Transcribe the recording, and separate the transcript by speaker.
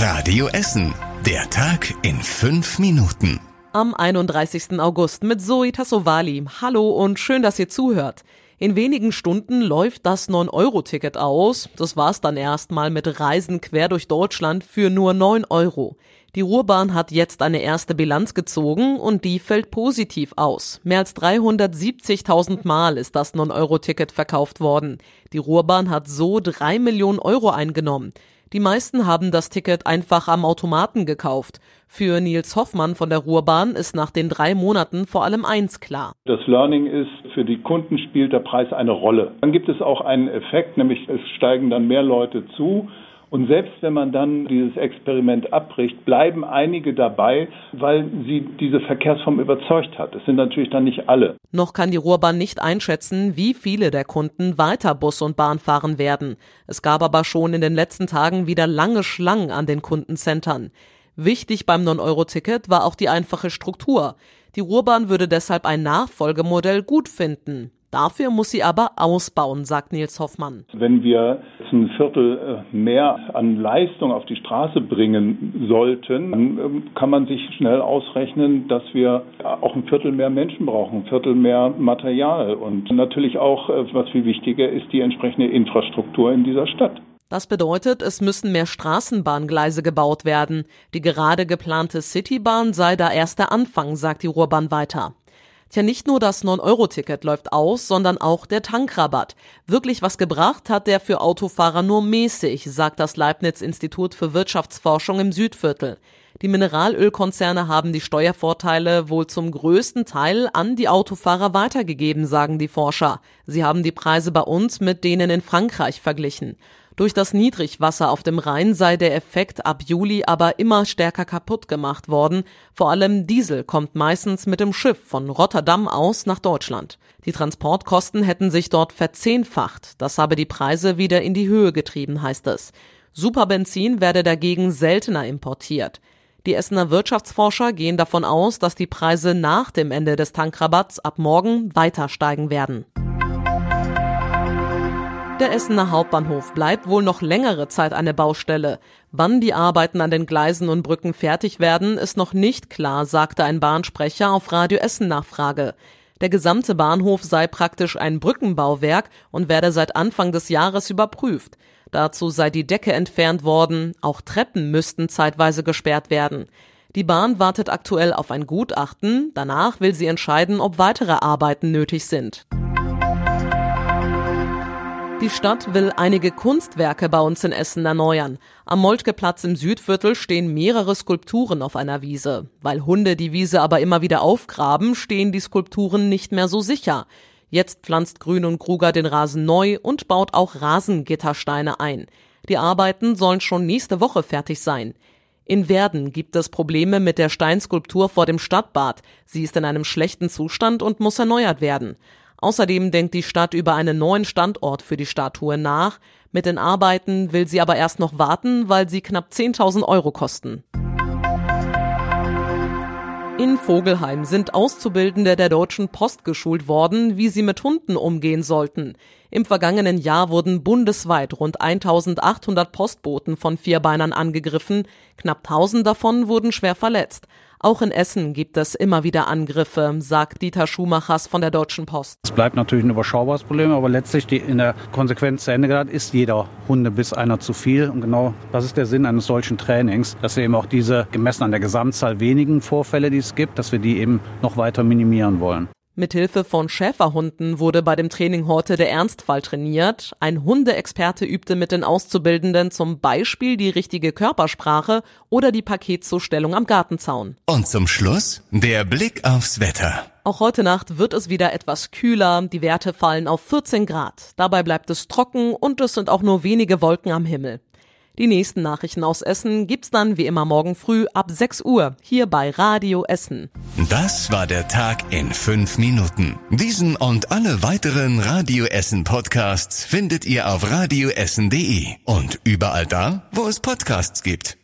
Speaker 1: Radio Essen. Der Tag in fünf Minuten.
Speaker 2: Am 31. August mit Zoe Tassovali. Hallo und schön, dass ihr zuhört. In wenigen Stunden läuft das 9-Euro-Ticket aus. Das war's dann erstmal mit Reisen quer durch Deutschland für nur 9 Euro. Die Ruhrbahn hat jetzt eine erste Bilanz gezogen und die fällt positiv aus. Mehr als 370.000 Mal ist das 9-Euro-Ticket verkauft worden. Die Ruhrbahn hat so drei Millionen Euro eingenommen. Die meisten haben das Ticket einfach am Automaten gekauft. Für Nils Hoffmann von der Ruhrbahn ist nach den drei Monaten vor allem eins klar.
Speaker 3: Das Learning ist, für die Kunden spielt der Preis eine Rolle. Dann gibt es auch einen Effekt, nämlich es steigen dann mehr Leute zu und selbst wenn man dann dieses Experiment abbricht, bleiben einige dabei, weil sie diese Verkehrsform überzeugt hat. Es sind natürlich dann nicht alle.
Speaker 2: Noch kann die Ruhrbahn nicht einschätzen, wie viele der Kunden weiter Bus und Bahn fahren werden. Es gab aber schon in den letzten Tagen wieder lange Schlangen an den Kundencentern. Wichtig beim 9-Euro-Ticket war auch die einfache Struktur. Die Ruhrbahn würde deshalb ein Nachfolgemodell gut finden. Dafür muss sie aber ausbauen, sagt Nils Hoffmann.
Speaker 3: Wenn wir ein Viertel äh, mehr an Leistung auf die Straße bringen sollten, dann ähm, kann man sich schnell ausrechnen, dass wir auch ein Viertel mehr Menschen brauchen, ein Viertel mehr Material und natürlich auch, äh, was viel wichtiger ist, die entsprechende Infrastruktur in dieser Stadt.
Speaker 2: Das bedeutet, es müssen mehr Straßenbahngleise gebaut werden. Die gerade geplante Citybahn sei da erst der Anfang, sagt die Ruhrbahn weiter. Tja, nicht nur das 9-Euro-Ticket läuft aus, sondern auch der Tankrabatt. Wirklich was gebracht hat der für Autofahrer nur mäßig, sagt das Leibniz-Institut für Wirtschaftsforschung im Südviertel. Die Mineralölkonzerne haben die Steuervorteile wohl zum größten Teil an die Autofahrer weitergegeben, sagen die Forscher. Sie haben die Preise bei uns mit denen in Frankreich verglichen. Durch das Niedrigwasser auf dem Rhein sei der Effekt ab Juli aber immer stärker kaputt gemacht worden. Vor allem Diesel kommt meistens mit dem Schiff von Rotterdam aus nach Deutschland. Die Transportkosten hätten sich dort verzehnfacht. Das habe die Preise wieder in die Höhe getrieben, heißt es. Superbenzin werde dagegen seltener importiert. Die Essener Wirtschaftsforscher gehen davon aus, dass die Preise nach dem Ende des Tankrabatts ab morgen weiter steigen werden. Der Essener Hauptbahnhof bleibt wohl noch längere Zeit eine Baustelle. Wann die Arbeiten an den Gleisen und Brücken fertig werden, ist noch nicht klar, sagte ein Bahnsprecher auf Radio Essen Nachfrage. Der gesamte Bahnhof sei praktisch ein Brückenbauwerk und werde seit Anfang des Jahres überprüft. Dazu sei die Decke entfernt worden, auch Treppen müssten zeitweise gesperrt werden. Die Bahn wartet aktuell auf ein Gutachten, danach will sie entscheiden, ob weitere Arbeiten nötig sind. Die Stadt will einige Kunstwerke bei uns in Essen erneuern. Am Moltkeplatz im Südviertel stehen mehrere Skulpturen auf einer Wiese. Weil Hunde die Wiese aber immer wieder aufgraben, stehen die Skulpturen nicht mehr so sicher. Jetzt pflanzt Grün und Kruger den Rasen neu und baut auch Rasengittersteine ein. Die Arbeiten sollen schon nächste Woche fertig sein. In Werden gibt es Probleme mit der Steinskulptur vor dem Stadtbad. Sie ist in einem schlechten Zustand und muss erneuert werden. Außerdem denkt die Stadt über einen neuen Standort für die Statue nach. Mit den Arbeiten will sie aber erst noch warten, weil sie knapp 10.000 Euro kosten. In Vogelheim sind Auszubildende der Deutschen Post geschult worden, wie sie mit Hunden umgehen sollten. Im vergangenen Jahr wurden bundesweit rund 1800 Postboten von Vierbeinern angegriffen, knapp 1000 davon wurden schwer verletzt. Auch in Essen gibt es immer wieder Angriffe, sagt Dieter Schumachers von der Deutschen Post.
Speaker 4: Es bleibt natürlich ein überschaubares Problem, aber letztlich die in der Konsequenz zu Ende gedacht ist jeder Hundebiss einer zu viel. Und genau das ist der Sinn eines solchen Trainings, dass wir eben auch diese, gemessen an der Gesamtzahl wenigen Vorfälle, die es gibt, dass wir die eben noch weiter minimieren wollen.
Speaker 2: Mithilfe von Schäferhunden wurde bei dem Training heute der Ernstfall trainiert. Ein Hundeexperte übte mit den Auszubildenden zum Beispiel die richtige Körpersprache oder die Paketzustellung am Gartenzaun.
Speaker 1: Und zum Schluss der Blick aufs Wetter.
Speaker 2: Auch heute Nacht wird es wieder etwas kühler, die Werte fallen auf 14 Grad. Dabei bleibt es trocken und es sind auch nur wenige Wolken am Himmel. Die nächsten Nachrichten aus Essen gibt's dann wie immer morgen früh ab 6 Uhr hier bei Radio Essen.
Speaker 1: Das war der Tag in fünf Minuten. Diesen und alle weiteren Radio Essen Podcasts findet ihr auf radioessen.de und überall da, wo es Podcasts gibt.